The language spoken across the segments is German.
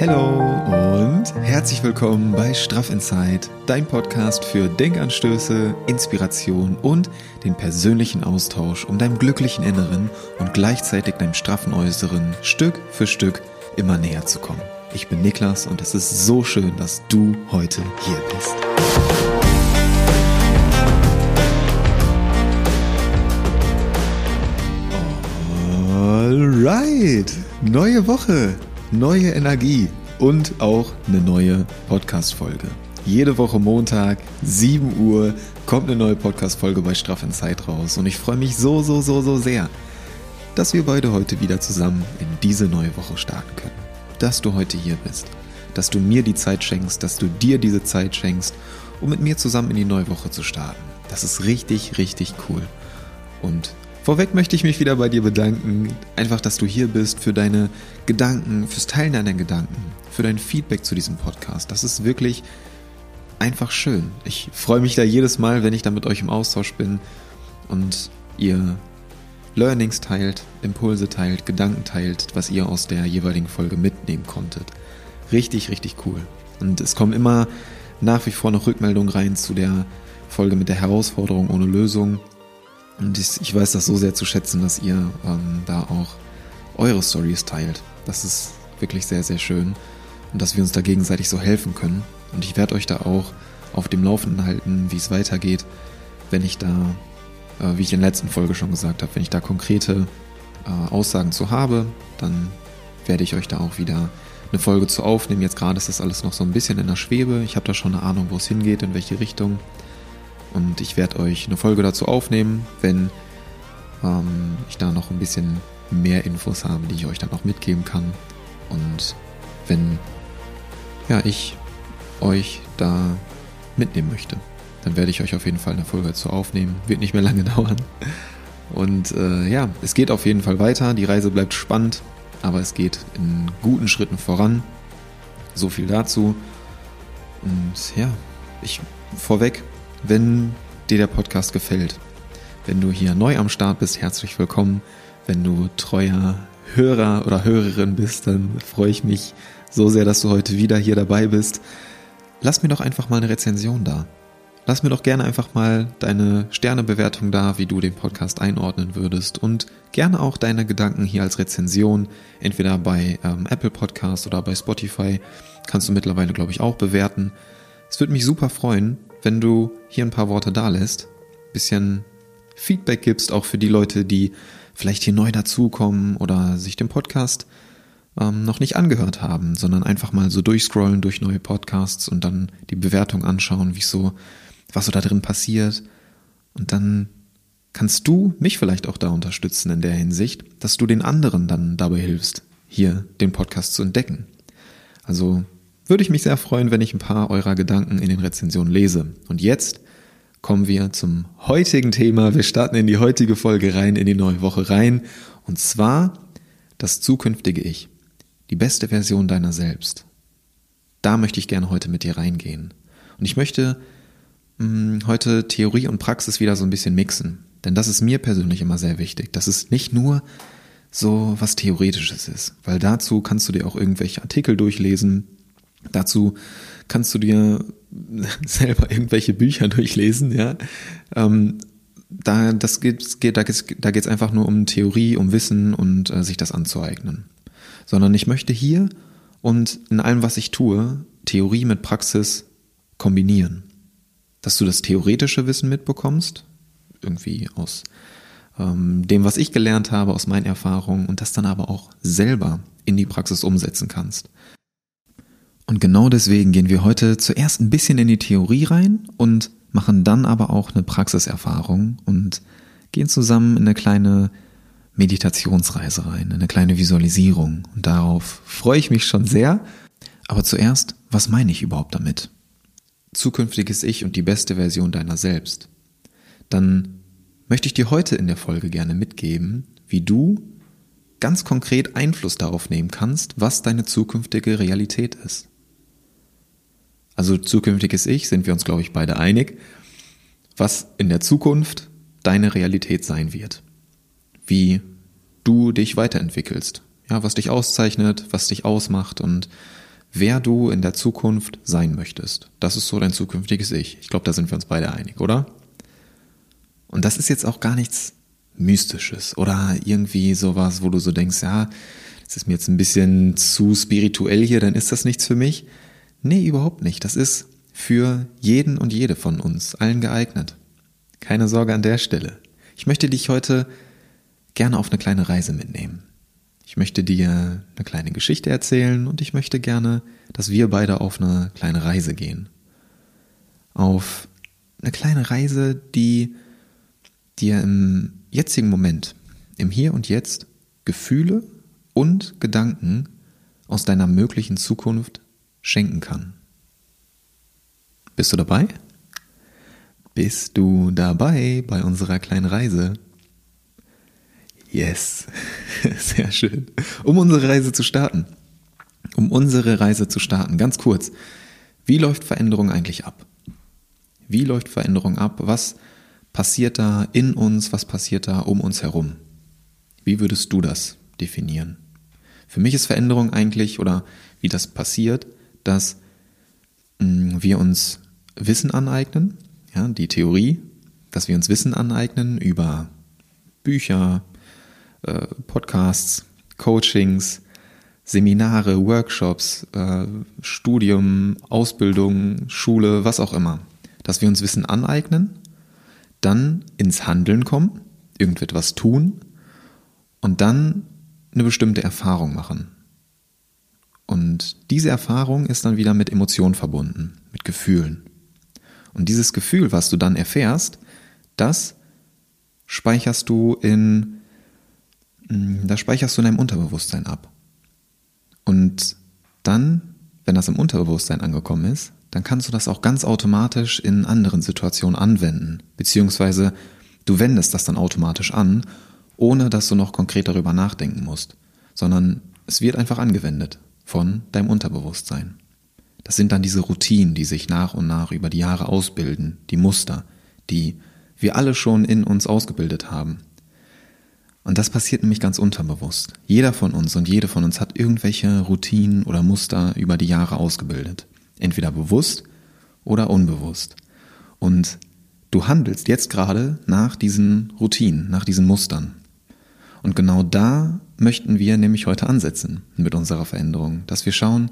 Hallo und herzlich willkommen bei Straff Inside, dein Podcast für Denkanstöße, Inspiration und den persönlichen Austausch, um deinem glücklichen Inneren und gleichzeitig deinem straffen Äußeren Stück für Stück immer näher zu kommen. Ich bin Niklas und es ist so schön, dass du heute hier bist. Alright, neue Woche, neue Energie und auch eine neue Podcast-Folge. Jede Woche Montag, 7 Uhr, kommt eine neue Podcast-Folge bei Straff in Zeit raus. Und ich freue mich so, so, so, so sehr, dass wir beide heute wieder zusammen in diese neue Woche starten können. Dass du heute hier bist, dass du mir die Zeit schenkst, dass du dir diese Zeit schenkst, um mit mir zusammen in die neue Woche zu starten. Das ist richtig, richtig cool. Und Vorweg möchte ich mich wieder bei dir bedanken, einfach, dass du hier bist, für deine Gedanken, fürs Teilen deiner Gedanken, für dein Feedback zu diesem Podcast. Das ist wirklich einfach schön. Ich freue mich da jedes Mal, wenn ich da mit euch im Austausch bin und ihr Learnings teilt, Impulse teilt, Gedanken teilt, was ihr aus der jeweiligen Folge mitnehmen konntet. Richtig, richtig cool. Und es kommen immer nach wie vor noch Rückmeldungen rein zu der Folge mit der Herausforderung ohne Lösung und ich, ich weiß das so sehr zu schätzen, dass ihr ähm, da auch eure Stories teilt. Das ist wirklich sehr, sehr schön. Und dass wir uns da gegenseitig so helfen können. Und ich werde euch da auch auf dem Laufenden halten, wie es weitergeht, wenn ich da, äh, wie ich in der letzten Folge schon gesagt habe, wenn ich da konkrete äh, Aussagen zu habe, dann werde ich euch da auch wieder eine Folge zu aufnehmen. Jetzt gerade ist das alles noch so ein bisschen in der Schwebe. Ich habe da schon eine Ahnung, wo es hingeht, in welche Richtung. Und ich werde euch eine Folge dazu aufnehmen, wenn ähm, ich da noch ein bisschen mehr Infos habe, die ich euch dann noch mitgeben kann. Und wenn ja, ich euch da mitnehmen möchte, dann werde ich euch auf jeden Fall eine Folge dazu aufnehmen. Wird nicht mehr lange dauern. Und äh, ja, es geht auf jeden Fall weiter. Die Reise bleibt spannend, aber es geht in guten Schritten voran. So viel dazu. Und ja, ich vorweg, wenn dir der Podcast gefällt, wenn du hier neu am Start bist, herzlich willkommen. Wenn du treuer Hörer oder Hörerin bist, dann freue ich mich so sehr, dass du heute wieder hier dabei bist. Lass mir doch einfach mal eine Rezension da. Lass mir doch gerne einfach mal deine Sternebewertung da, wie du den Podcast einordnen würdest und gerne auch deine Gedanken hier als Rezension, entweder bei ähm, Apple Podcast oder bei Spotify, kannst du mittlerweile, glaube ich, auch bewerten. Es würde mich super freuen, wenn du hier ein paar Worte da lässt, bisschen Feedback gibst, auch für die Leute, die vielleicht hier neu dazukommen oder sich den Podcast ähm, noch nicht angehört haben, sondern einfach mal so durchscrollen durch neue Podcasts und dann die Bewertung anschauen, wie so, was so da drin passiert. Und dann kannst du mich vielleicht auch da unterstützen in der Hinsicht, dass du den anderen dann dabei hilfst, hier den Podcast zu entdecken. Also würde ich mich sehr freuen, wenn ich ein paar eurer Gedanken in den Rezensionen lese. Und jetzt kommen wir zum heutigen Thema. Wir starten in die heutige Folge rein, in die neue Woche rein. Und zwar das zukünftige Ich. Die beste Version deiner selbst. Da möchte ich gerne heute mit dir reingehen. Und ich möchte mh, hm, heute Theorie und Praxis wieder so ein bisschen mixen. Denn das ist mir persönlich immer sehr wichtig. Das ist nicht nur so was Theoretisches ist, weil dazu kannst du dir auch irgendwelche Artikel durchlesen, Dazu kannst du dir selber irgendwelche Bücher durchlesen, ja. Ähm, da, das geht, geht, da geht's, da geht's einfach nur um Theorie, um Wissen und äh, sich das anzueignen. Sondern ich möchte hier und in allem, was ich tue, Theorie mit Praxis kombinieren. Dass du das theoretische Wissen mitbekommst, irgendwie aus ähm, dem, was ich gelernt habe, aus meinen Erfahrungen und das dann aber auch selber in die Praxis umsetzen kannst. Und genau deswegen gehen wir heute zuerst ein bisschen in die Theorie rein und machen dann aber auch eine Praxiserfahrung und gehen zusammen in eine kleine Meditationsreise rein, eine kleine Visualisierung. Und darauf freue ich mich schon sehr. Aber zuerst, was meine ich überhaupt damit? Zukünftiges Ich und die beste Version deiner selbst. Dann möchte ich dir heute in der Folge gerne mitgeben, wie du ganz konkret Einfluss darauf nehmen kannst, was deine zukünftige Realität ist. Also zukünftiges Ich sind wir uns, glaube ich, beide einig, was in der Zukunft deine Realität sein wird. Wie du dich weiterentwickelst. Ja, was dich auszeichnet, was dich ausmacht und wer du in der Zukunft sein möchtest. Das ist so dein zukünftiges Ich. Ich glaube, da sind wir uns beide einig, oder? Und das ist jetzt auch gar nichts Mystisches oder irgendwie sowas, wo du so denkst, ja, das ist mir jetzt ein bisschen zu spirituell hier, dann ist das nichts für mich. Nee, überhaupt nicht. Das ist für jeden und jede von uns allen geeignet. Keine Sorge an der Stelle. Ich möchte dich heute gerne auf eine kleine Reise mitnehmen. Ich möchte dir eine kleine Geschichte erzählen und ich möchte gerne, dass wir beide auf eine kleine Reise gehen. Auf eine kleine Reise, die dir im jetzigen Moment, im Hier und Jetzt, Gefühle und Gedanken aus deiner möglichen Zukunft schenken kann. Bist du dabei? Bist du dabei bei unserer kleinen Reise? Yes, sehr schön. Um unsere Reise zu starten. Um unsere Reise zu starten, ganz kurz. Wie läuft Veränderung eigentlich ab? Wie läuft Veränderung ab? Was passiert da in uns? Was passiert da um uns herum? Wie würdest du das definieren? Für mich ist Veränderung eigentlich, oder wie das passiert, dass mh, mm, wir uns Wissen aneignen, ja, die Theorie, dass wir uns Wissen aneignen über Bücher, äh, Podcasts, Coachings, Seminare, Workshops, äh, Studium, Ausbildung, Schule, was auch immer. Dass wir uns Wissen aneignen, dann ins Handeln kommen, irgendetwas tun und dann eine bestimmte Erfahrung machen. Und diese Erfahrung ist dann wieder mit Emotionen verbunden, mit Gefühlen. Und dieses Gefühl, was du dann erfährst, das speicherst du in Mm, da speicherst du in deinem Unterbewusstsein ab. Und dann, wenn das im Unterbewusstsein angekommen ist, dann kannst du das auch ganz automatisch in anderen Situationen anwenden. Beziehungsweise du wendest das dann automatisch an, ohne dass du noch konkret darüber nachdenken musst. Sondern es wird einfach angewendet von deinem Unterbewusstsein. Das sind dann diese Routinen, die sich nach und nach über die Jahre ausbilden, die Muster, die wir alle schon in uns ausgebildet haben. Und das passiert nämlich ganz unterbewusst. Jeder von uns und jede von uns hat irgendwelche Routinen oder Muster über die Jahre ausgebildet. Entweder bewusst oder unbewusst. Und du handelst jetzt gerade nach diesen Routinen, nach diesen Mustern. Und genau da möchten wir nämlich heute ansetzen mit unserer Veränderung, dass wir schauen,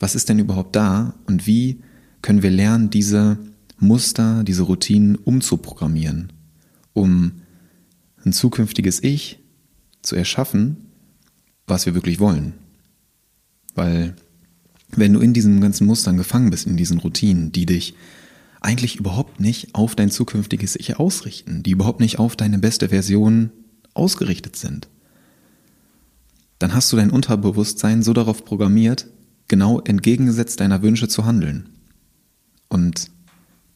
was ist denn überhaupt da und wie können wir lernen, diese Muster, diese Routinen umzuprogrammieren, um ein zukünftiges Ich zu erschaffen, was wir wirklich wollen. Weil wenn du in diesen ganzen Mustern gefangen bist, in diesen Routinen, die dich eigentlich überhaupt nicht auf dein zukünftiges Ich ausrichten, die überhaupt nicht auf deine beste Version ausgerichtet sind, dann hast du dein Unterbewusstsein so darauf programmiert, genau entgegengesetzt deiner Wünsche zu handeln. Und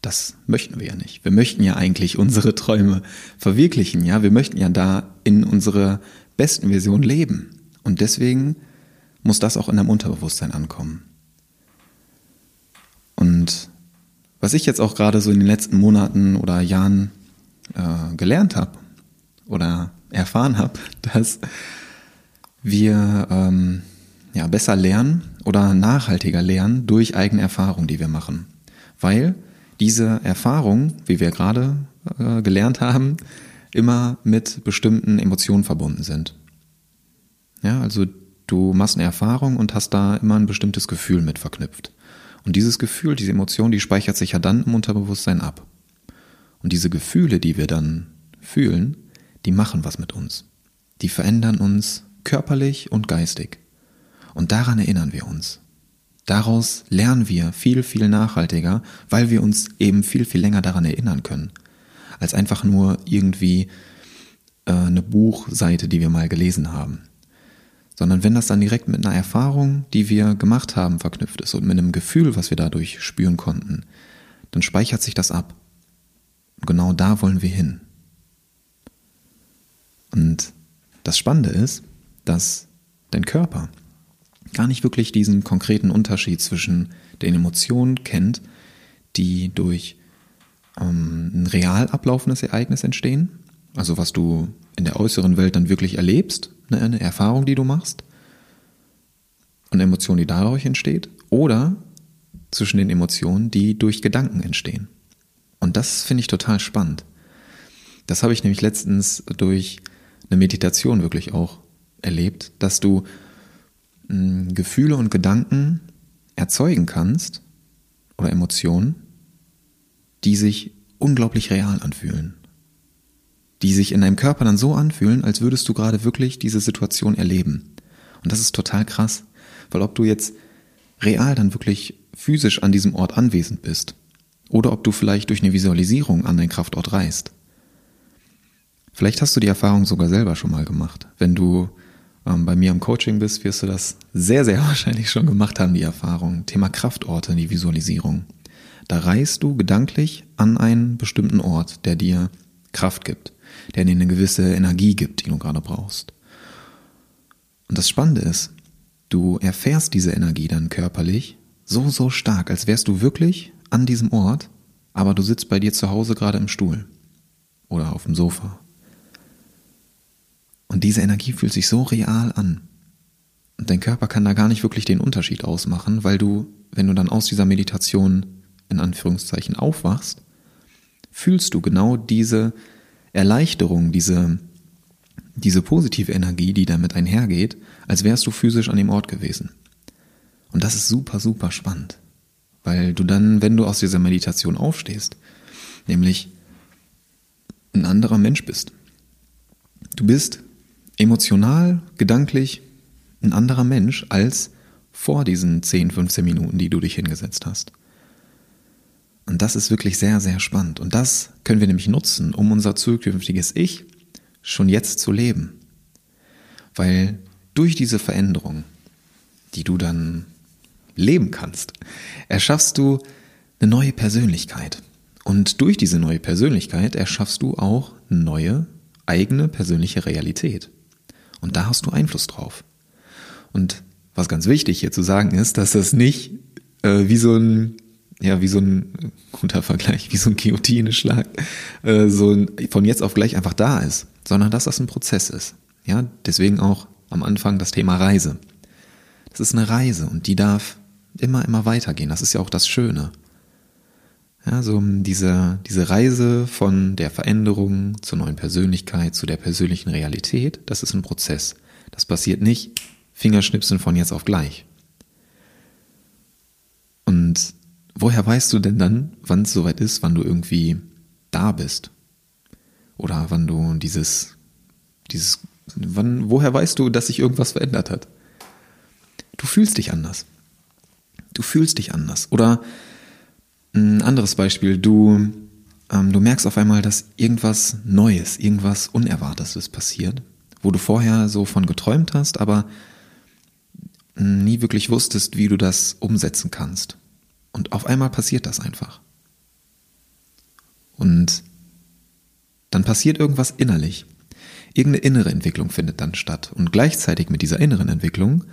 das möchten wir ja nicht. Wir möchten ja eigentlich unsere Träume verwirklichen, ja. Wir möchten ja da in unserer besten Version leben. Und deswegen muss das auch in deinem Unterbewusstsein ankommen. Und was ich jetzt auch gerade so in den letzten Monaten oder Jahren äh, gelernt habe oder erfahren habe, dass wir ähm, ja besser lernen oder nachhaltiger lernen durch eigene Erfahrungen, die wir machen. Weil diese Erfahrung, wie wir gerade äh, gelernt haben, immer mit bestimmten Emotionen verbunden sind. Ja, also du machst eine Erfahrung und hast da immer ein bestimmtes Gefühl mit verknüpft. Und dieses Gefühl, diese Emotion, die speichert sich ja dann im Unterbewusstsein ab. Und diese Gefühle, die wir dann fühlen, die machen was mit uns. Die verändern uns körperlich und geistig. Und daran erinnern wir uns. Daraus lernen wir viel, viel nachhaltiger, weil wir uns eben viel, viel länger daran erinnern können, als einfach nur irgendwie äh, eine Buchseite, die wir mal gelesen haben. Sondern wenn das dann direkt mit einer Erfahrung, die wir gemacht haben, verknüpft ist und mit einem Gefühl, was wir dadurch spüren konnten, dann speichert sich das ab. Und genau da wollen wir hin. Und das Spannende ist, dass dein Körper, gar nicht wirklich diesen konkreten Unterschied zwischen den Emotionen kennt, die durch ähm, ein real ablaufendes Ereignis entstehen, also was du in der äußeren Welt dann wirklich erlebst, ne, eine Erfahrung, die du machst, und Emotion, die dadurch entsteht, oder zwischen den Emotionen, die durch Gedanken entstehen. Und das finde ich total spannend. Das habe ich nämlich letztens durch eine Meditation wirklich auch erlebt, dass du mh, hm, Gefühle und Gedanken erzeugen kannst oder Emotionen, die sich unglaublich real anfühlen. Die sich in deinem Körper dann so anfühlen, als würdest du gerade wirklich diese Situation erleben. Und das ist total krass, weil ob du jetzt real dann wirklich physisch an diesem Ort anwesend bist oder ob du vielleicht durch eine Visualisierung an deinen Kraftort reist. Vielleicht hast du die Erfahrung sogar selber schon mal gemacht. Wenn du ähm, bei mir im Coaching bist, wirst du das sehr, sehr wahrscheinlich schon gemacht haben, die Erfahrung. Thema Kraftorte, die Visualisierung. Da reist du gedanklich an einen bestimmten Ort, der dir Kraft gibt, der dir eine gewisse Energie gibt, die du gerade brauchst. Und das Spannende ist, du erfährst diese Energie dann körperlich so, so stark, als wärst du wirklich an diesem Ort, aber du sitzt bei dir zu Hause gerade im Stuhl oder auf dem Sofa. Und diese Energie fühlt sich so real an. Und dein Körper kann da gar nicht wirklich den Unterschied ausmachen, weil du, wenn du dann aus dieser Meditation in Anführungszeichen aufwachst, fühlst du genau diese Erleichterung, diese, diese positive Energie, die damit einhergeht, als wärst du physisch an dem Ort gewesen. Und das ist super, super spannend. Weil du dann, wenn du aus dieser Meditation aufstehst, nämlich ein anderer Mensch bist. Du bist emotional, gedanklich ein anderer Mensch als vor diesen 10, 15 Minuten, die du dich hingesetzt hast. Und das ist wirklich sehr, sehr spannend. Und das können wir nämlich nutzen, um unser zukünftiges Ich schon jetzt zu leben. Weil durch diese Veränderung, die du dann leben kannst, erschaffst du eine neue Persönlichkeit. Und durch diese neue Persönlichkeit erschaffst du auch eine neue eigene persönliche Realität. Und da hast du Einfluss drauf. Und was ganz wichtig hier zu sagen ist, dass das nicht äh, wie so ein ja, wie so ein guter Vergleich, wie so ein Guillotine-Schlag, äh, so von jetzt auf gleich einfach da ist, sondern dass das ein Prozess ist. Ja, deswegen auch am Anfang das Thema Reise. Das ist eine Reise und die darf immer, immer weitergehen. Das ist ja auch das Schöne. Ja, so diese, diese Reise von der Veränderung zur neuen Persönlichkeit, zu der persönlichen Realität, das ist ein Prozess. Das passiert nicht Fingerschnipsen von jetzt auf gleich. Und woher weißt du denn dann, wann es soweit ist, wann du irgendwie da bist? Oder wann du dieses, dieses, wann, woher weißt du, dass sich irgendwas verändert hat? Du fühlst dich anders. Du fühlst dich anders. Oder ein anderes Beispiel, du, ähm, du merkst auf einmal, dass irgendwas Neues, irgendwas Unerwartetes passiert, wo du vorher so von geträumt hast, aber nie wirklich wusstest, wie du das umsetzen kannst. Und auf einmal passiert das einfach. Und dann passiert irgendwas innerlich. Irgendeine innere Entwicklung findet dann statt. Und gleichzeitig mit dieser inneren Entwicklung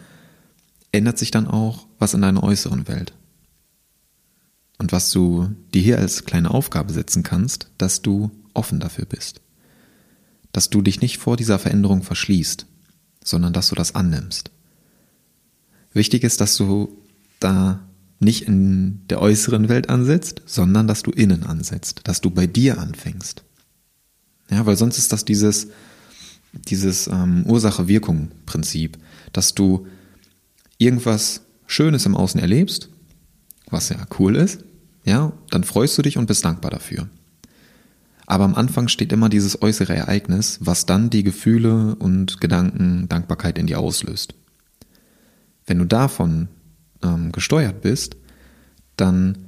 ändert sich dann auch was in deiner äußeren Welt. Und was du dir hier als kleine Aufgabe setzen kannst, dass du offen dafür bist. Dass du dich nicht vor dieser Veränderung verschließt, sondern dass du das annimmst. Wichtig ist, dass du da nicht in der äußeren Welt ansetzt, sondern dass du innen ansetzt, dass du bei dir anfängst. Ja, weil sonst ist das dieses, dieses ähm, Ursache-Wirkung-Prinzip, dass du irgendwas Schönes im Außen erlebst, was ja cool ist, ja, dann freust du dich und bist dankbar dafür. Aber am Anfang steht immer dieses äußere Ereignis, was dann die Gefühle und Gedanken, Dankbarkeit in dir auslöst. Wenn du davon ähm, gesteuert bist, dann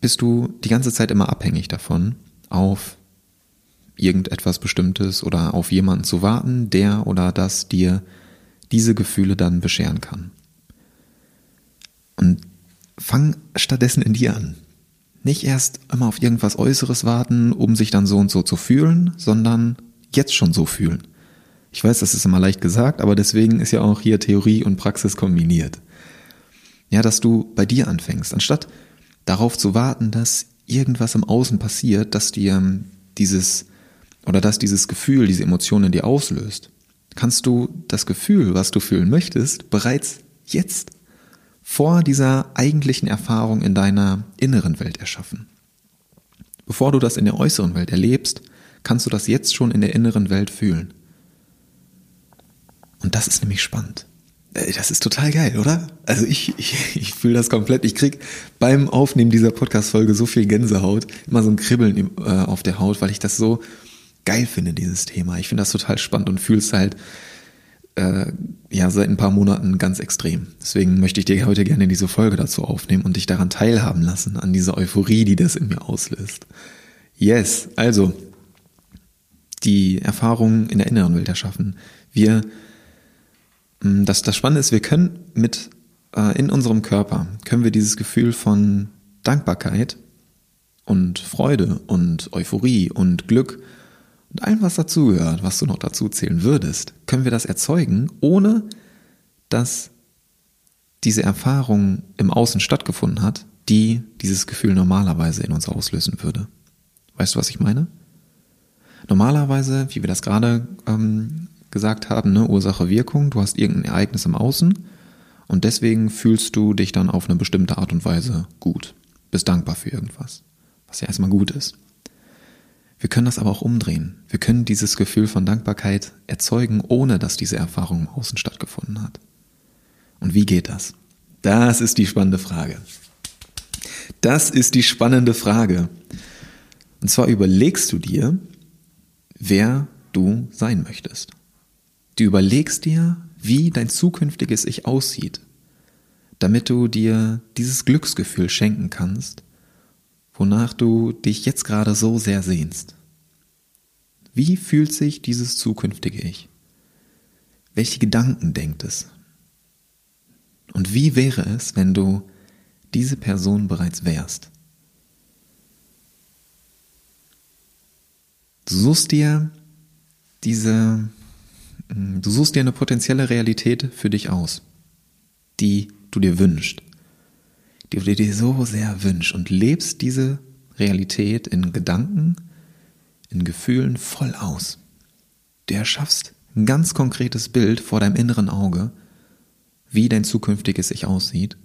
bist du die ganze Zeit immer abhängig davon, auf irgendetwas Bestimmtes oder auf jemanden zu warten, der oder das dir diese Gefühle dann bescheren kann. Und fang stattdessen in dir an. Nicht erst immer auf irgendwas Äußeres warten, um sich dann so und so zu fühlen, sondern jetzt schon so fühlen. Ich weiß, das ist immer leicht gesagt, aber deswegen ist ja auch hier Theorie und Praxis kombiniert. Ja, dass du bei dir anfängst, anstatt darauf zu warten, dass irgendwas im Außen passiert, dass dir dieses oder dass dieses Gefühl, diese Emotionen in dir auslöst, kannst du das Gefühl, was du fühlen möchtest, bereits jetzt vor dieser eigentlichen Erfahrung in deiner inneren Welt erschaffen. Bevor du das in der äußeren Welt erlebst, kannst du das jetzt schon in der inneren Welt fühlen. Und das ist nämlich spannend. Äh, das ist total geil, oder? Also ich, ich, ich fühle das komplett. Ich krieg beim Aufnehmen dieser Podcast-Folge so viel Gänsehaut, immer so ein Kribbeln äh, auf der Haut, weil ich das so geil finde, dieses Thema. Ich finde das total spannend und fühle es halt äh, ja seit ein paar Monaten ganz extrem. Deswegen möchte ich dir heute gerne diese Folge dazu aufnehmen und dich daran teilhaben lassen, an dieser Euphorie, die das in mir auslöst. Yes, also die Erfahrungen in der inneren Welt erschaffen. Wir Mm, das, das Spannende ist, wir können mit äh, in unserem Körper können wir dieses Gefühl von Dankbarkeit und Freude und Euphorie und Glück und allem, was dazugehört, was du noch dazu zählen würdest, können wir das erzeugen, ohne dass diese Erfahrung im Außen stattgefunden hat, die dieses Gefühl normalerweise in uns auslösen würde. Weißt du, was ich meine? Normalerweise, wie wir das gerade ähm, gesagt haben, ne, Ursache-Wirkung, du hast irgendein Ereignis im Außen und deswegen fühlst du dich dann auf eine bestimmte Art und Weise gut, bist dankbar für irgendwas, was ja erstmal gut ist. Wir können das aber auch umdrehen. Wir können dieses Gefühl von Dankbarkeit erzeugen, ohne dass diese Erfahrung im Außen stattgefunden hat. Und wie geht das? Das ist die spannende Frage. Das ist die spannende Frage. Und zwar überlegst du dir, wer du sein möchtest. Du überlegst dir, wie dein zukünftiges Ich aussieht, damit du dir dieses Glücksgefühl schenken kannst, wonach du dich jetzt gerade so sehr sehnst. Wie fühlt sich dieses zukünftige Ich? Welche Gedanken denkt es? Und wie wäre es, wenn du diese Person bereits wärst? Du suchst dir diese du suchst dir eine potenzielle Realität für dich aus, die du dir wünschst, die du dir so sehr wünschst und lebst diese Realität in Gedanken, in Gefühlen voll aus. Du erschaffst ein ganz konkretes Bild vor deinem inneren Auge, wie dein zukünftiges sich aussieht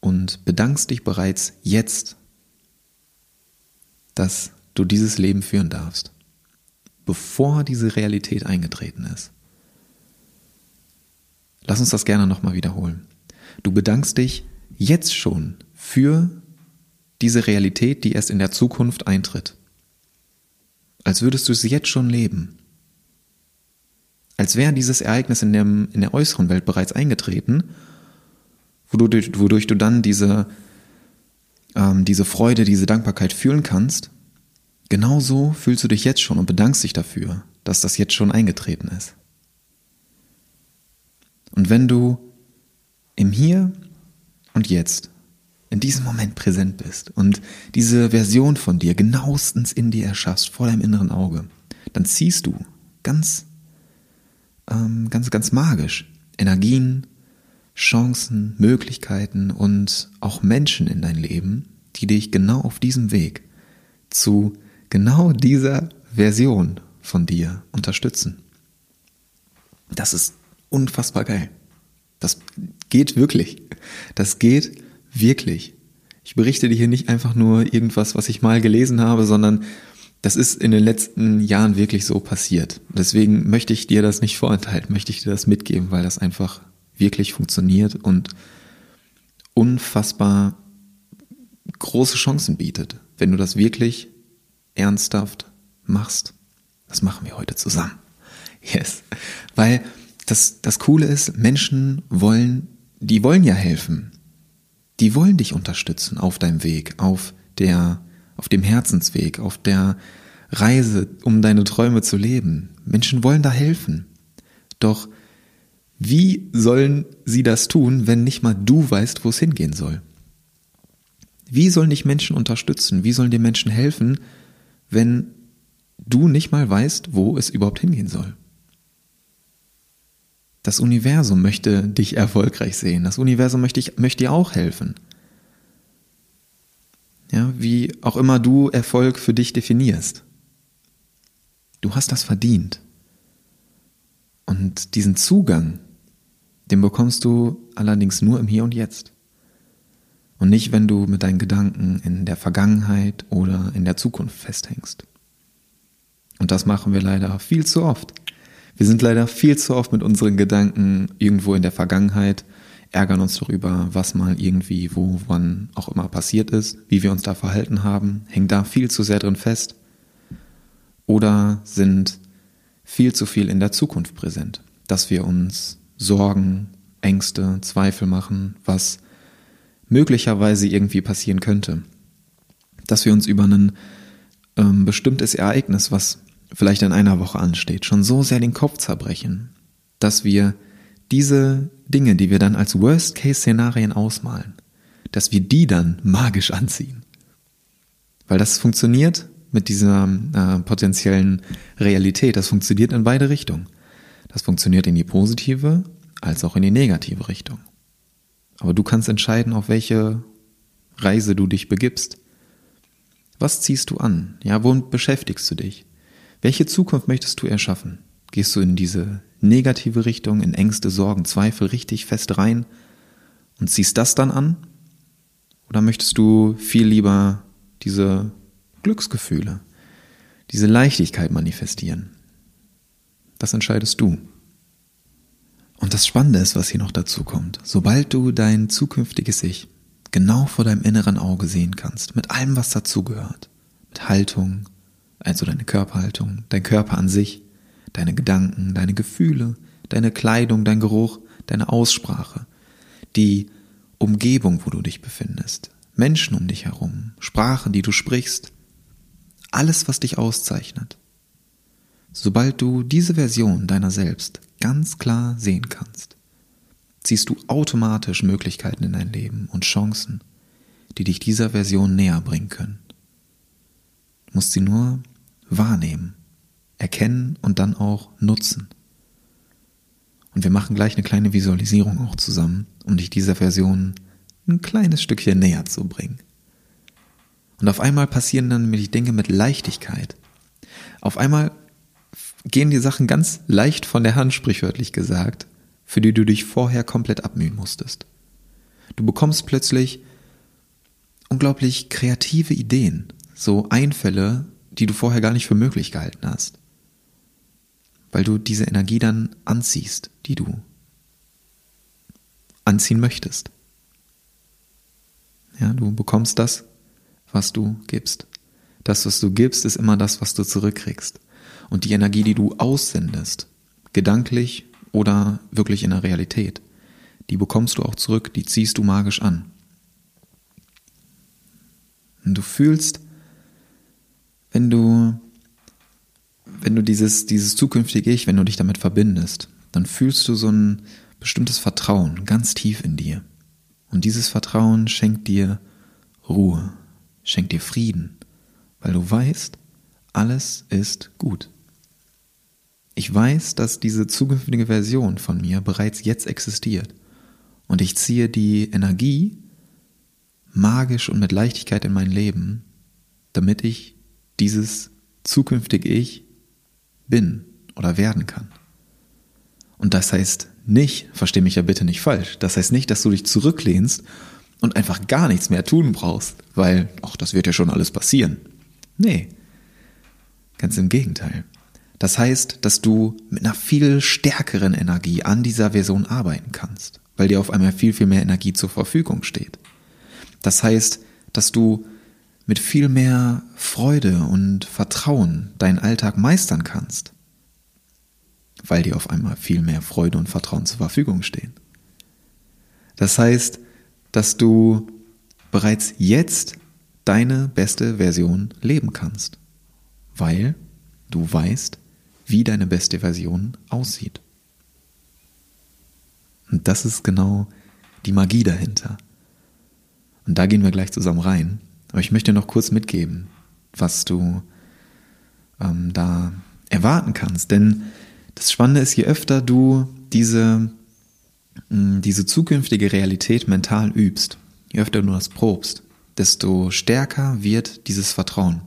und bedankst dich bereits jetzt, dass du dieses Leben führen darfst bevor diese Realität eingetreten ist. Lass uns das gerne nochmal wiederholen. Du bedankst dich jetzt schon für diese Realität, die erst in der Zukunft eintritt. Als würdest du sie jetzt schon leben. Als wäre dieses Ereignis in, dem, in der äußeren Welt bereits eingetreten, wodurch, wodurch du dann diese, ähm, diese Freude, diese Dankbarkeit fühlen kannst Genauso fühlst du dich jetzt schon und bedankst dich dafür, dass das jetzt schon eingetreten ist. Und wenn du im Hier und Jetzt in diesem Moment präsent bist und diese Version von dir genauestens in dir erschaffst, vor deinem inneren Auge, dann ziehst du ganz, ähm, ganz, ganz magisch Energien, Chancen, Möglichkeiten und auch Menschen in dein Leben, die dich genau auf diesem Weg zu genau dieser Version von dir unterstützen. Das ist unfassbar geil. Das geht wirklich. Das geht wirklich. Ich berichte dir hier nicht einfach nur irgendwas, was ich mal gelesen habe, sondern das ist in den letzten Jahren wirklich so passiert. Deswegen möchte ich dir das nicht vorenthalten, möchte ich dir das mitgeben, weil das einfach wirklich funktioniert und unfassbar große Chancen bietet, wenn du das wirklich ernsthaft machst. Das machen wir heute zusammen. Yes. Weil das, das Coole ist, Menschen wollen, die wollen ja helfen. Die wollen dich unterstützen auf deinem Weg, auf der, auf dem Herzensweg, auf der Reise, um deine Träume zu leben. Menschen wollen da helfen. Doch wie sollen sie das tun, wenn nicht mal du weißt, wo es hingehen soll? Wie sollen dich Menschen unterstützen? Wie sollen dir Menschen helfen, wenn du nicht mal weißt, wo es überhaupt hingehen soll. Das Universum möchte dich erfolgreich sehen. Das Universum möchte, ich, möchte dir auch helfen. Ja, wie auch immer du Erfolg für dich definierst. Du hast das verdient. Und diesen Zugang Den bekommst du allerdings nur im Hier und Jetzt. Und nicht, wenn du mit deinen Gedanken in der Vergangenheit oder in der Zukunft festhängst. Und das machen wir leider viel zu oft. Wir sind leider viel zu oft mit unseren Gedanken irgendwo in der Vergangenheit, ärgern uns darüber, was mal irgendwie, wo, wann auch immer passiert ist, wie wir uns da verhalten haben, hängen da viel zu sehr drin fest oder sind viel zu viel in der Zukunft präsent, dass wir uns Sorgen, Ängste, Zweifel machen, was möglicherweise irgendwie passieren könnte. Dass wir uns über ein ähm, bestimmtes Ereignis, was vielleicht in einer Woche ansteht, schon so sehr den Kopf zerbrechen, dass wir diese Dinge, die wir dann als Worst-Case-Szenarien ausmalen, dass wir die dann magisch anziehen. Weil das funktioniert mit dieser äh, potenziellen Realität, das funktioniert in beide Richtungen. Das funktioniert in die positive als auch in die negative Richtung. Aber du kannst entscheiden, auf welche Reise du dich begibst. Was ziehst du an? Ja, womit beschäftigst du dich? Welche Zukunft möchtest du erschaffen? Gehst du in diese negative Richtung, in Ängste, Sorgen, Zweifel richtig fest rein und ziehst das dann an? Oder möchtest du viel lieber diese Glücksgefühle, diese Leichtigkeit manifestieren? Das entscheidest du. Und das Spannende ist, was hier noch dazu kommt. Sobald du dein zukünftiges Ich genau vor deinem inneren Auge sehen kannst, mit allem, was dazugehört, mit Haltung, also deine Körperhaltung, dein Körper an sich, deine Gedanken, deine Gefühle, deine Kleidung, dein Geruch, deine Aussprache, die Umgebung, wo du dich befindest, Menschen um dich herum, Sprachen, die du sprichst, alles, was dich auszeichnet. Sobald du diese Version deiner selbst ganz klar sehen kannst, ziehst du automatisch Möglichkeiten in dein Leben und Chancen, die dich dieser Version näher bringen können. Du musst sie nur wahrnehmen, erkennen und dann auch nutzen. Und wir machen gleich eine kleine Visualisierung auch zusammen, um dich dieser Version ein kleines Stückchen näher zu bringen. Und auf einmal passieren dann die Dinge mit Leichtigkeit. Auf einmal gehen die Sachen ganz leicht von der Hand, sprichwörtlich gesagt, für die du dich vorher komplett abmühen musstest. Du bekommst plötzlich unglaublich kreative Ideen, so Einfälle, die du vorher gar nicht für möglich gehalten hast. Weil du diese Energie dann anziehst, die du anziehen möchtest. Ja, du bekommst das, was du gibst. Das, was du gibst, ist immer das, was du zurückkriegst. Und die Energie, die du aussendest, gedanklich oder wirklich in der Realität, die bekommst du auch zurück, die ziehst du magisch an. Und du fühlst, wenn du, wenn du dieses, dieses zukünftige Ich, wenn du dich damit verbindest, dann fühlst du so ein bestimmtes Vertrauen ganz tief in dir. Und dieses Vertrauen schenkt dir Ruhe, schenkt dir Frieden, weil du weißt, alles ist gut. Ich weiß, dass diese zukünftige Version von mir bereits jetzt existiert und ich ziehe die Energie magisch und mit Leichtigkeit in mein Leben, damit ich dieses zukünftige Ich bin oder werden kann. Und das heißt nicht, versteh mich ja bitte nicht falsch, das heißt nicht, dass du dich zurücklehnst und einfach gar nichts mehr tun brauchst, weil, ach, das wird ja schon alles passieren. Nee, ganz im Gegenteil. Das heißt, dass du mit einer viel stärkeren Energie an dieser Version arbeiten kannst, weil dir auf einmal viel, viel mehr Energie zur Verfügung steht. Das heißt, dass du mit viel mehr Freude und Vertrauen deinen Alltag meistern kannst, weil dir auf einmal viel mehr Freude und Vertrauen zur Verfügung stehen. Das heißt, dass du bereits jetzt deine beste Version leben kannst, weil du weißt, wie deine beste Version aussieht. Und das ist genau die Magie dahinter. Und da gehen wir gleich zusammen rein. Aber ich möchte noch kurz mitgeben, was du ähm, da erwarten kannst. Denn das Spannende ist, je öfter du diese, mh, mm, diese zukünftige Realität mental übst, je öfter du das probst, desto stärker wird dieses Vertrauen,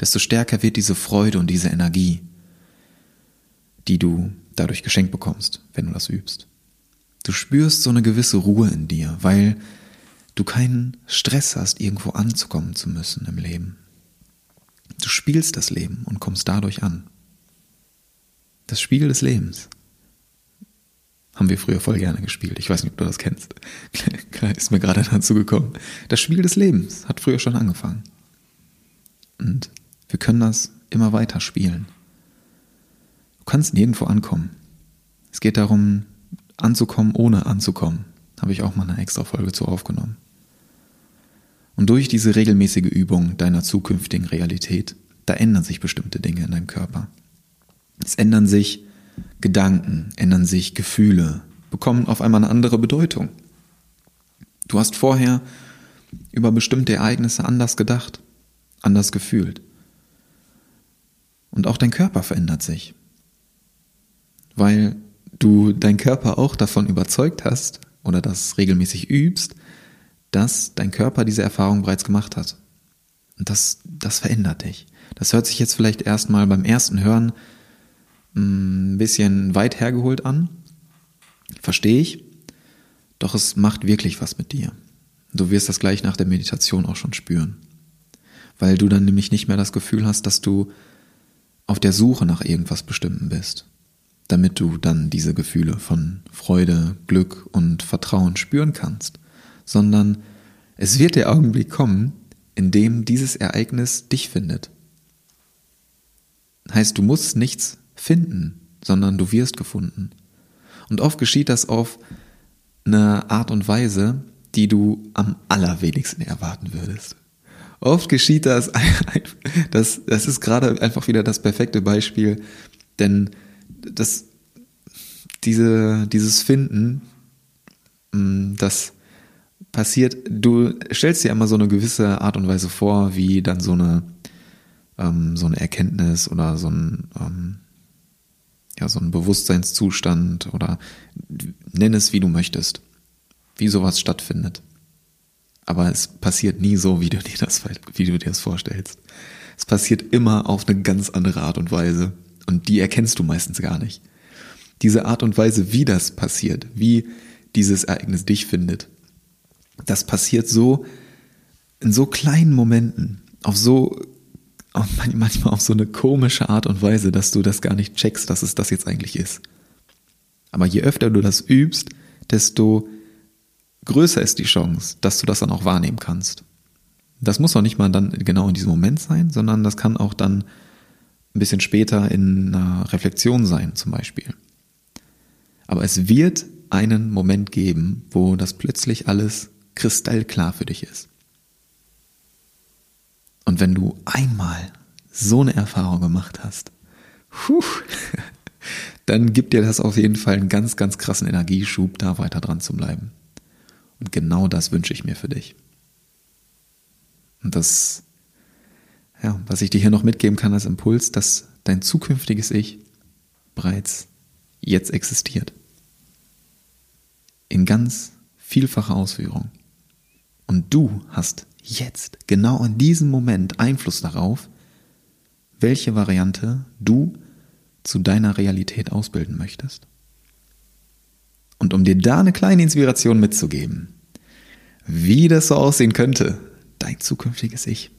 desto stärker wird diese Freude und diese Energie, die du dadurch geschenkt bekommst, wenn du das übst. Du spürst so eine gewisse Ruhe in dir, weil du keinen Stress hast, irgendwo anzukommen zu müssen im Leben. Du spielst das Leben und kommst dadurch an. Das Spiel des Lebens. Haben wir früher voll gerne gespielt. Ich weiß nicht, ob du das kennst. Ist mir gerade dazu gekommen. Das Spiel des Lebens hat früher schon angefangen. Und wir können das immer weiter spielen. Du kannst nirgendwo ankommen. Es geht darum, anzukommen, ohne anzukommen. Habe ich auch mal eine extra Folge zu aufgenommen. Und durch diese regelmäßige Übung deiner zukünftigen Realität, da ändern sich bestimmte Dinge in deinem Körper. Es ändern sich Gedanken, ändern sich Gefühle, bekommen auf einmal eine andere Bedeutung. Du hast vorher über bestimmte Ereignisse anders gedacht, anders gefühlt. Und auch dein Körper verändert sich, weil du deinen Körper auch davon überzeugt hast oder das regelmäßig übst, dass dein Körper diese Erfahrung bereits gemacht hat. Und das, das verändert dich. Das hört sich jetzt vielleicht erstmal beim ersten Hören ein bisschen weit hergeholt an. Verstehe ich. Doch es macht wirklich was mit dir. Du wirst das gleich nach der Meditation auch schon spüren. Weil du dann nämlich nicht mehr das Gefühl hast, dass du auf der Suche nach irgendwas Bestimmten bist. Damit du dann diese Gefühle von Freude, Glück und Vertrauen spüren kannst. Sondern es wird der Augenblick kommen, in dem dieses Ereignis dich findet. Heißt, du musst nichts finden, sondern du wirst gefunden. Und oft geschieht das auf eine Art und Weise, die du am allerwenigsten erwarten würdest. Oft geschieht das, das, das ist gerade einfach wieder das perfekte Beispiel, denn das, diese, dieses Finden, mm, das passiert, du stellst dir immer so eine gewisse Art und Weise vor, wie dann so eine, ähm, so eine Erkenntnis oder so ein, ähm, ja, so ein Bewusstseinszustand oder nenn es wie du möchtest, wie sowas stattfindet. Aber es passiert nie so, wie du dir das, wie du dir das vorstellst. Es passiert immer auf eine ganz andere Art und Weise. Und die erkennst du meistens gar nicht. Diese Art und Weise, wie das passiert, wie dieses Ereignis dich findet, das passiert so in so kleinen Momenten, auf so manchmal auf so eine komische Art und Weise, dass du das gar nicht checkst, dass es das jetzt eigentlich ist. Aber je öfter du das übst, desto größer ist die Chance, dass du das dann auch wahrnehmen kannst. Das muss auch nicht mal dann genau in diesem Moment sein, sondern das kann auch dann ein bisschen später in einer Reflexion sein, zum Beispiel. Aber es wird einen Moment geben, wo das plötzlich alles kristallklar für dich ist. Und wenn du einmal so eine Erfahrung gemacht hast, puh, dann gibt dir das auf jeden Fall einen ganz, ganz krassen Energieschub, da weiter dran zu bleiben. Und genau das wünsche ich mir für dich. Und das, ja, was ich dir hier noch mitgeben kann als Impuls, dass dein zukünftiges Ich bereits jetzt existiert. In ganz vielfacher Ausführung. Und du hast jetzt, genau in diesem Moment Einfluss darauf, welche Variante du zu deiner Realität ausbilden möchtest. Und um dir da eine kleine Inspiration mitzugeben, wie das so aussehen könnte, dein zukünftiges Ich,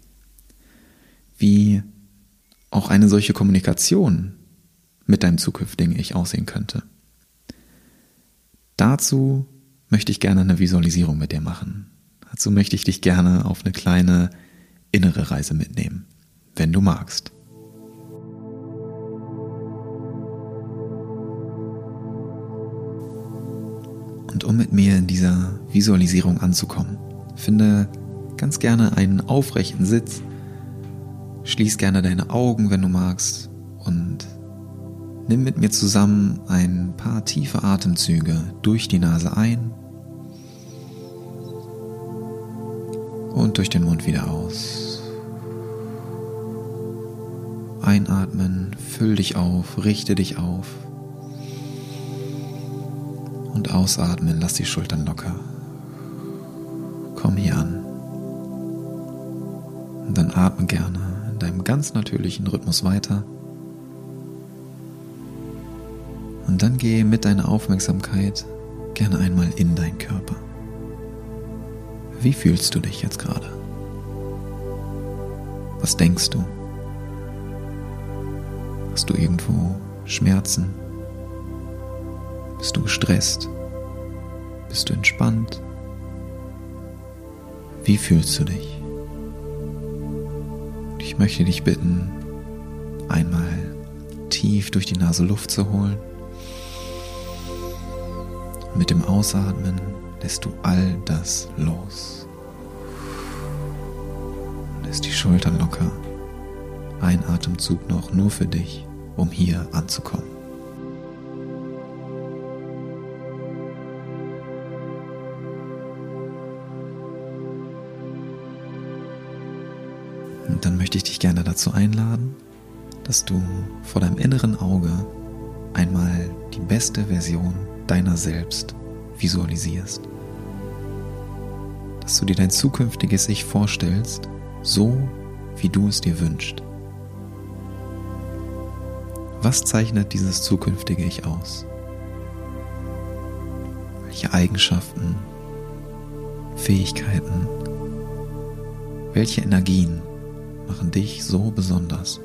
wie auch eine solche Kommunikation mit deinem zukünftigen Ich aussehen könnte. Dazu möchte ich gerne eine Visualisierung mit dir machen. Dazu möchte ich dich gerne auf eine kleine innere Reise mitnehmen, wenn du magst. Und um mit mir in dieser Visualisierung anzukommen, finde ganz gerne einen aufrechten Sitz, schließ gerne deine Augen, wenn du magst, und nimm mit mir zusammen ein paar tiefe Atemzüge durch die Nase ein und durch den Mund wieder aus. Einatmen, füll dich auf, richte dich auf. Und ausatmen, lass die Schultern locker. Komm hier an. Und dann atme gerne in deinem ganz natürlichen Rhythmus weiter. Und dann gehe mit deiner Aufmerksamkeit gerne einmal in deinen Körper. Wie fühlst du dich jetzt gerade? Was denkst du? Hast du irgendwo Schmerzen? Bist du gestresst? Bist du entspannt? Wie fühlst du dich? Ich möchte dich bitten, einmal tief durch die Nase Luft zu holen. Mit dem Ausatmen lässt du all das los. Lässt die Schultern locker. Ein Atemzug noch nur für dich, um hier anzukommen. Möchte ich dich gerne dazu einladen, dass du vor deinem inneren Auge einmal die beste Version deiner selbst visualisierst. Dass du dir dein zukünftiges Ich vorstellst, so wie du es dir wünschst. Was zeichnet dieses zukünftige Ich aus? Welche Eigenschaften, Fähigkeiten, welche Energien machen dich so besonders?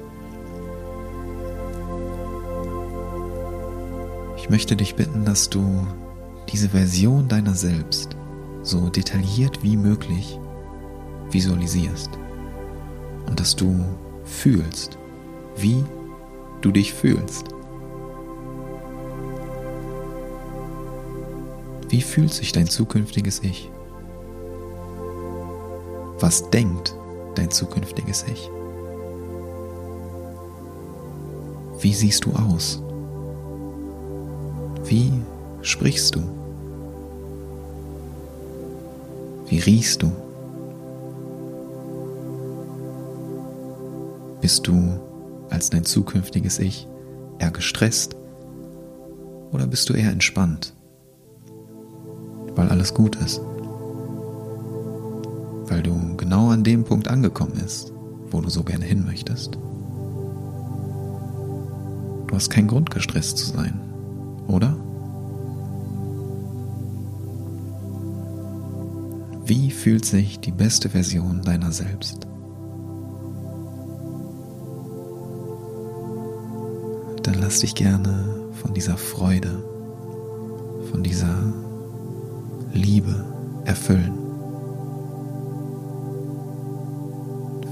Ich möchte dich bitten, dass du diese Version deiner selbst so detailliert wie möglich visualisierst und dass du fühlst, wie du dich fühlst. Wie fühlt sich dein zukünftiges Ich? Was denkt dein zukünftiges Ich? Wie siehst du aus? Wie sprichst du? Wie riechst du? Bist du als dein zukünftiges Ich eher gestresst oder bist du eher entspannt, weil alles gut ist? Weil du genau an dem Punkt angekommen bist, wo du so gerne hin möchtest. Du hast keinen Grund gestresst zu sein oder? Wie fühlt sich die beste Version deiner selbst? Dann lass dich gerne von dieser Freude, von dieser Liebe erfüllen.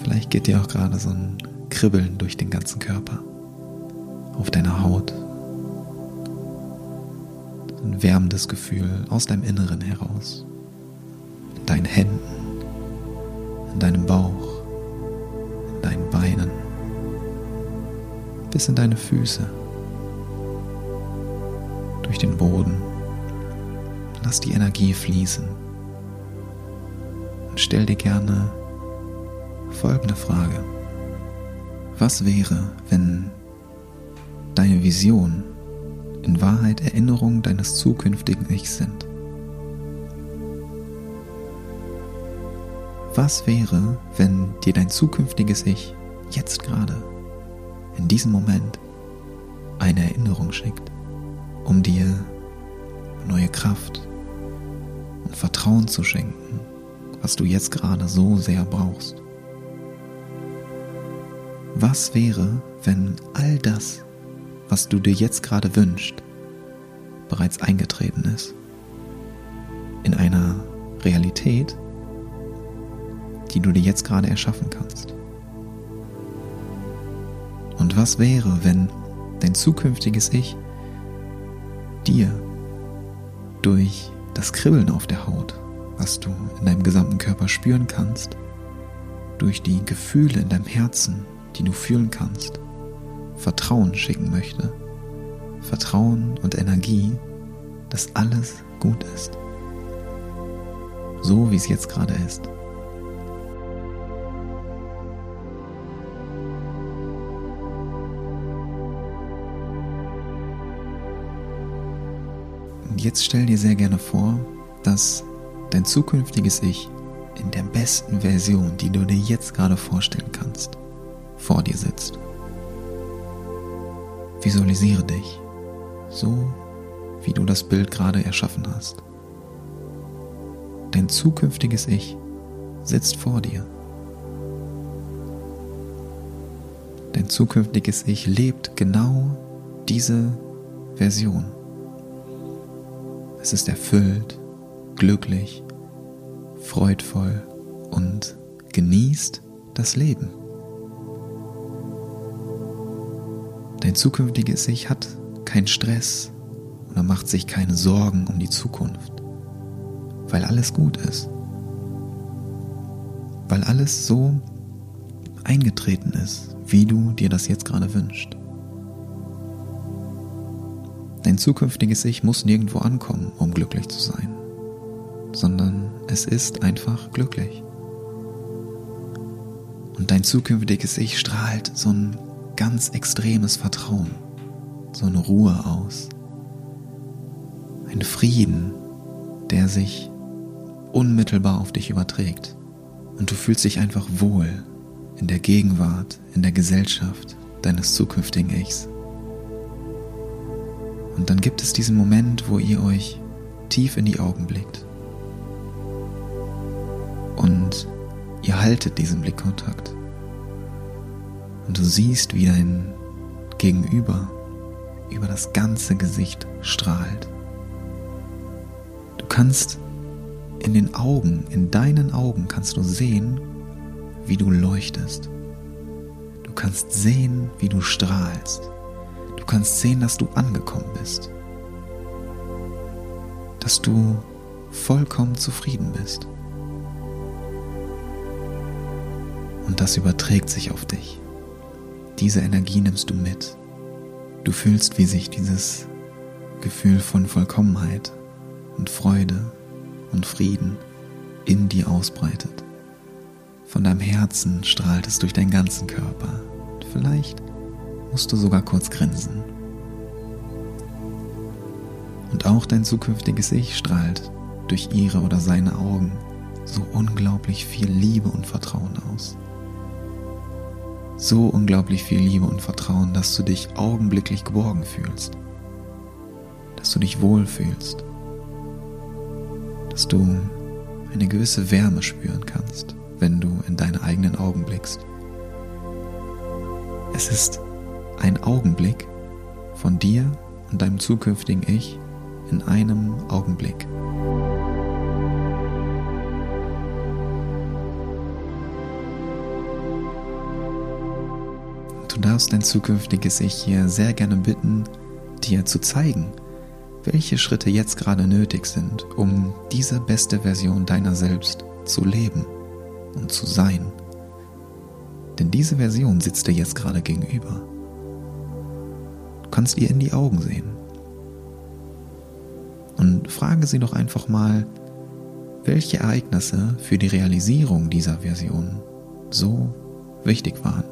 Vielleicht geht dir auch gerade so ein Kribbeln durch den ganzen Körper, auf deiner Haut ein wärmendes Gefühl aus deinem Inneren heraus. In deinen Händen, in deinem Bauch, in deinen Beinen, bis in deine Füße, durch den Boden. Lass die Energie fließen. Und stell dir gerne folgende Frage. Was wäre, wenn deine Vision in Wahrheit Erinnerungen deines zukünftigen Ichs sind. Was wäre, wenn dir dein zukünftiges Ich jetzt gerade, in diesem Moment, eine Erinnerung schickt, um dir neue Kraft und Vertrauen zu schenken, was du jetzt gerade so sehr brauchst? Was wäre, wenn all das, was du dir jetzt gerade wünschst, bereits eingetreten ist. In einer Realität, die du dir jetzt gerade erschaffen kannst. Und was wäre, wenn dein zukünftiges Ich dir durch das Kribbeln auf der Haut, was du in deinem gesamten Körper spüren kannst, durch die Gefühle in deinem Herzen, die du fühlen kannst, Vertrauen schicken möchte. Vertrauen und Energie, dass alles gut ist. So wie es jetzt gerade ist. Und jetzt stell dir sehr gerne vor, dass dein zukünftiges Ich in der besten Version, die du dir jetzt gerade vorstellen kannst, vor dir sitzt. Visualisiere dich so, wie du das Bild gerade erschaffen hast. Dein zukünftiges Ich sitzt vor dir. Dein zukünftiges Ich lebt genau diese Version. Es ist erfüllt, glücklich, freudvoll und genießt das Leben. Zukünftiges Ich hat keinen Stress oder macht sich keine Sorgen um die Zukunft, weil alles gut ist, weil alles so eingetreten ist, wie du dir das jetzt gerade wünschst. Dein zukünftiges Ich muss nirgendwo ankommen, um glücklich zu sein, sondern es ist einfach glücklich. Und dein zukünftiges Ich strahlt so ein ganz extremes Vertrauen, so eine Ruhe aus, ein Frieden, der sich unmittelbar auf dich überträgt. Und du fühlst dich einfach wohl in der Gegenwart, in der Gesellschaft deines zukünftigen Ichs. Und dann gibt es diesen Moment, wo ihr euch tief in die Augen blickt. Und ihr haltet diesen Blickkontakt. Und du siehst, wie dein Gegenüber über das ganze Gesicht strahlt. Du kannst in den Augen, in deinen Augen kannst du sehen, wie du leuchtest. Du kannst sehen, wie du strahlst. Du kannst sehen, dass du angekommen bist. Dass du vollkommen zufrieden bist. Und das überträgt sich auf dich. Diese Energie nimmst du mit. Du fühlst, wie sich dieses Gefühl von Vollkommenheit und Freude und Frieden in dir ausbreitet. Von deinem Herzen strahlt es durch deinen ganzen Körper. Vielleicht musst du sogar kurz grinsen. Und auch dein zukünftiges Ich strahlt durch ihre oder seine Augen so unglaublich viel Liebe und Vertrauen aus so unglaublich viel Liebe und Vertrauen, dass du dich augenblicklich geborgen fühlst, dass du dich wohlfühlst, dass du eine gewisse Wärme spüren kannst, wenn du in deine eigenen Augen blickst. Es ist ein Augenblick von dir und deinem zukünftigen Ich in einem Augenblick. Du darfst dein zukünftiges Ich hier sehr gerne bitten, dir zu zeigen, welche Schritte jetzt gerade nötig sind, um diese beste Version deiner selbst zu leben und zu sein. Denn diese Version sitzt dir jetzt gerade gegenüber. Du kannst ihr in die Augen sehen. Und frage sie doch einfach mal, welche Ereignisse für die Realisierung dieser Version so wichtig waren.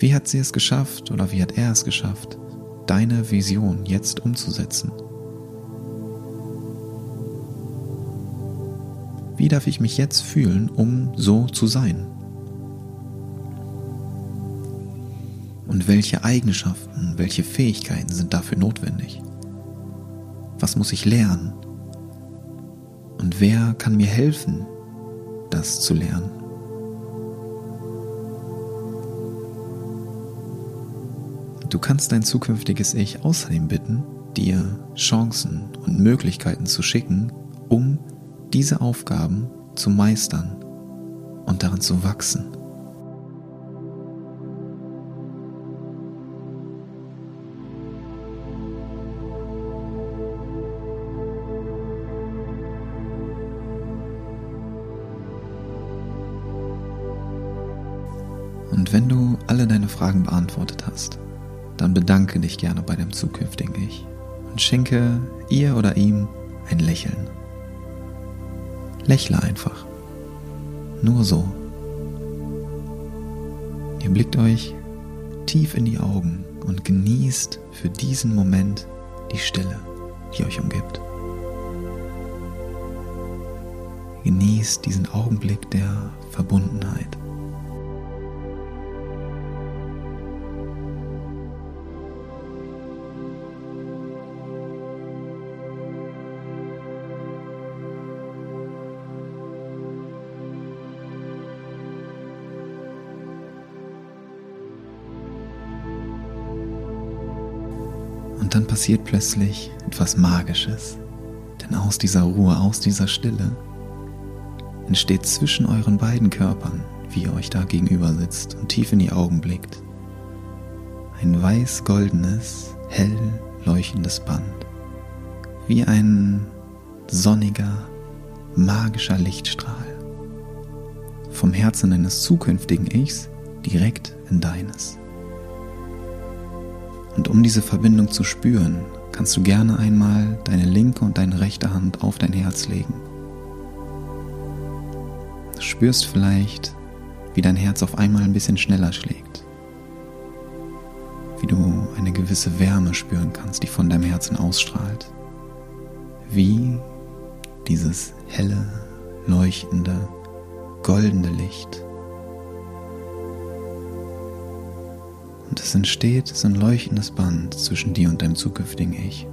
Wie hat sie es geschafft oder wie hat er es geschafft, deine Vision jetzt umzusetzen? Wie darf ich mich jetzt fühlen, um so zu sein? Und welche Eigenschaften, welche Fähigkeiten sind dafür notwendig? Was muss ich lernen? Und wer kann mir helfen, das zu lernen? Du kannst dein zukünftiges Ich außerdem bitten, dir Chancen und Möglichkeiten zu schicken, um diese Aufgaben zu meistern und daran zu wachsen. Und wenn du alle deine Fragen beantwortet hast, dann bedanke dich gerne bei dem zukünftigen Ich und schenke ihr oder ihm ein Lächeln. Lächle einfach. Nur so. Ihr blickt euch tief in die Augen und genießt für diesen Moment die Stille, die euch umgibt. Genießt diesen Augenblick der Verbundenheit. Passiert plötzlich etwas Magisches. Denn aus dieser Ruhe, aus dieser Stille entsteht zwischen euren beiden Körpern, wie ihr euch da gegenüber sitzt und tief in die Augen blickt, ein weiß-goldenes, hell leuchtendes Band. Wie ein sonniger, magischer Lichtstrahl. Vom Herzen deines zukünftigen Ichs direkt in deines. Und um diese Verbindung zu spüren, kannst du gerne einmal deine linke und deine rechte Hand auf dein Herz legen. Du spürst vielleicht, wie dein Herz auf einmal ein bisschen schneller schlägt. Wie du eine gewisse Wärme spüren kannst, die von deinem Herzen ausstrahlt. Wie dieses helle, leuchtende, goldene Licht es entsteht so ein leuchtendes Band zwischen dir und deinem zukünftigen Ich.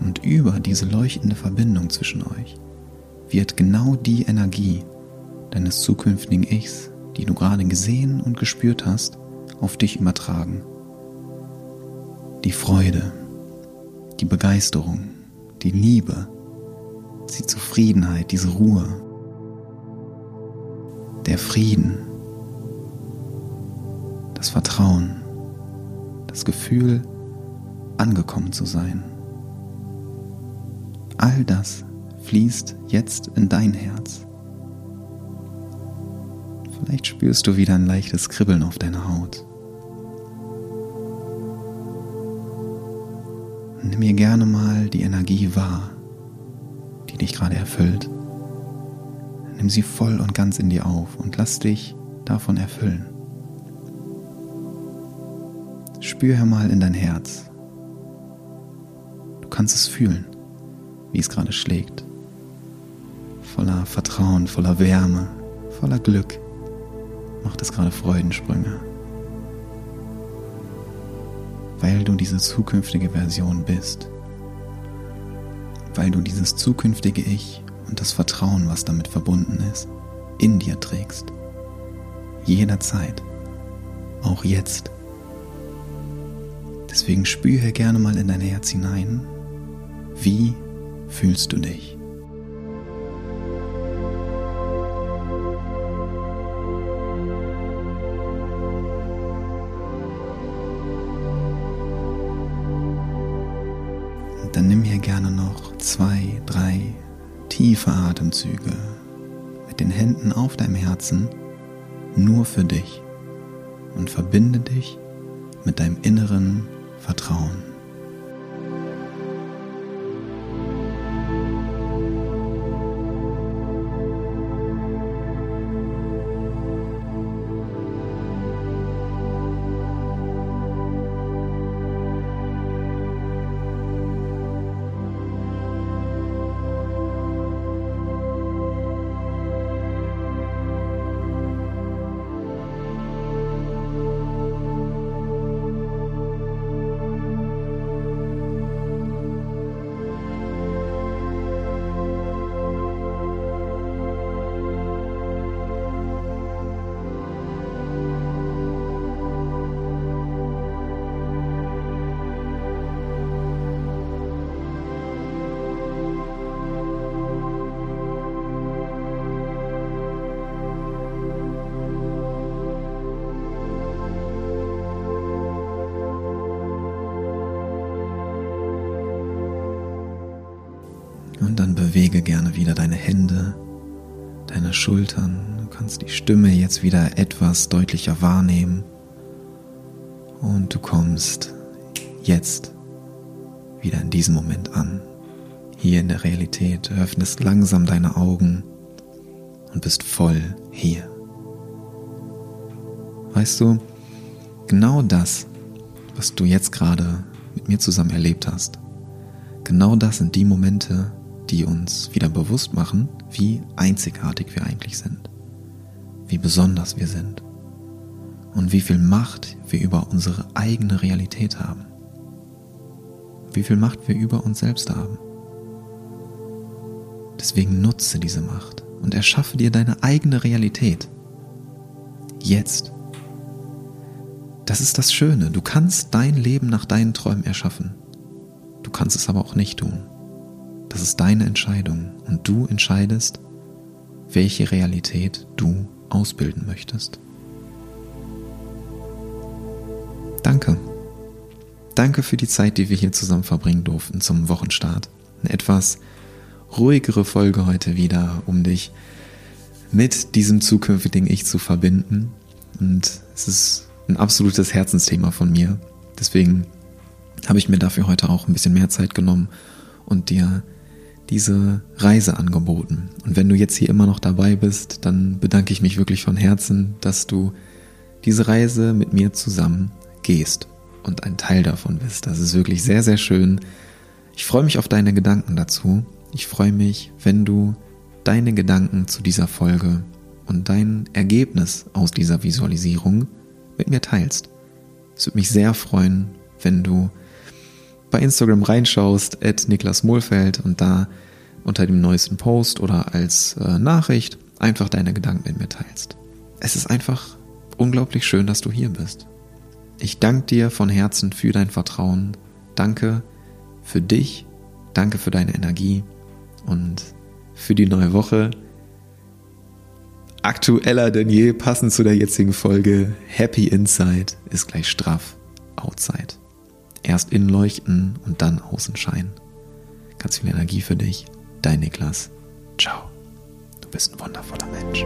Und über diese leuchtende Verbindung zwischen euch wird genau die Energie deines zukünftigen Ichs, die du gerade gesehen und gespürt hast, auf dich übertragen. Die Freude, die Begeisterung, die Liebe, die Zufriedenheit, diese Ruhe, der Frieden, das Vertrauen das Gefühl, angekommen zu sein. All das fließt jetzt in dein Herz. Vielleicht spürst du wieder ein leichtes Kribbeln auf deiner Haut. Nimm mir gerne mal die Energie wahr, die dich gerade erfüllt. Nimm sie voll und ganz in dir auf und lass dich davon erfüllen. Spür mal in dein Herz. Du kannst es fühlen, wie es gerade schlägt. Voller Vertrauen, voller Wärme, voller Glück macht es gerade Freudensprünge. Weil du diese zukünftige Version bist. Weil du dieses zukünftige Ich und das Vertrauen, was damit verbunden ist, in dir trägst. Jederzeit. Auch jetzt. Deswegen spüre gerne mal in dein Herz hinein, wie fühlst du dich? Und dann nimm hier gerne noch zwei, drei tiefe Atemzüge mit den Händen auf deinem Herzen nur für dich und verbinde dich mit deinem inneren Vertrauen. Gerne wieder deine Hände, deine Schultern. Du kannst die Stimme jetzt wieder etwas deutlicher wahrnehmen. Und du kommst jetzt wieder in diesem Moment an. Hier in der Realität. Öffnest langsam deine Augen und bist voll hier. Weißt du, genau das, was du jetzt gerade mit mir zusammen erlebt hast, genau das sind die Momente, die uns wieder bewusst machen, wie einzigartig wir eigentlich sind, wie besonders wir sind und wie viel Macht wir über unsere eigene Realität haben, wie viel Macht wir über uns selbst haben. Deswegen nutze diese Macht und erschaffe dir deine eigene Realität. Jetzt. Das ist das Schöne. Du kannst dein Leben nach deinen Träumen erschaffen. kannst es aber auch nicht tun. Das ist deine Entscheidung und du entscheidest, welche Realität du ausbilden möchtest. Danke. Danke für die Zeit, die wir hier zusammen verbringen durften zum Wochenstart. Eine etwas ruhigere Folge heute wieder, um dich mit diesem zukünftigen Ich zu verbinden. Und es ist ein absolutes Herzensthema von mir. Deswegen habe ich mir dafür heute auch ein bisschen mehr Zeit genommen und dir diese Reise angeboten. Und wenn du jetzt hier immer noch dabei bist, dann bedanke ich mich wirklich von Herzen, dass du diese Reise mit mir zusammen gehst und ein Teil davon bist. Das ist wirklich sehr, sehr schön. Ich freue mich auf deine Gedanken dazu. Ich freue mich, wenn du deine Gedanken zu dieser Folge und dein Ergebnis aus dieser Visualisierung mit mir teilst. Es würde mich sehr freuen, wenn du bei Instagram reinschaust, at Niklas Mohlfeld und da unter dem neuesten Post oder als äh, Nachricht einfach deine Gedanken mit mir teilst. Es ist einfach unglaublich schön, dass du hier bist. Ich danke dir von Herzen für dein Vertrauen. Danke für dich. Danke für deine Energie und für die neue Woche. Aktueller denn je, passend zu der jetzigen Folge. Happy Inside ist gleich straff Outside. Erst innen leuchten und dann außen scheinen. Ganz viel Energie für dich. Dein Niklas. Ciao. Du bist ein wundervoller Mensch.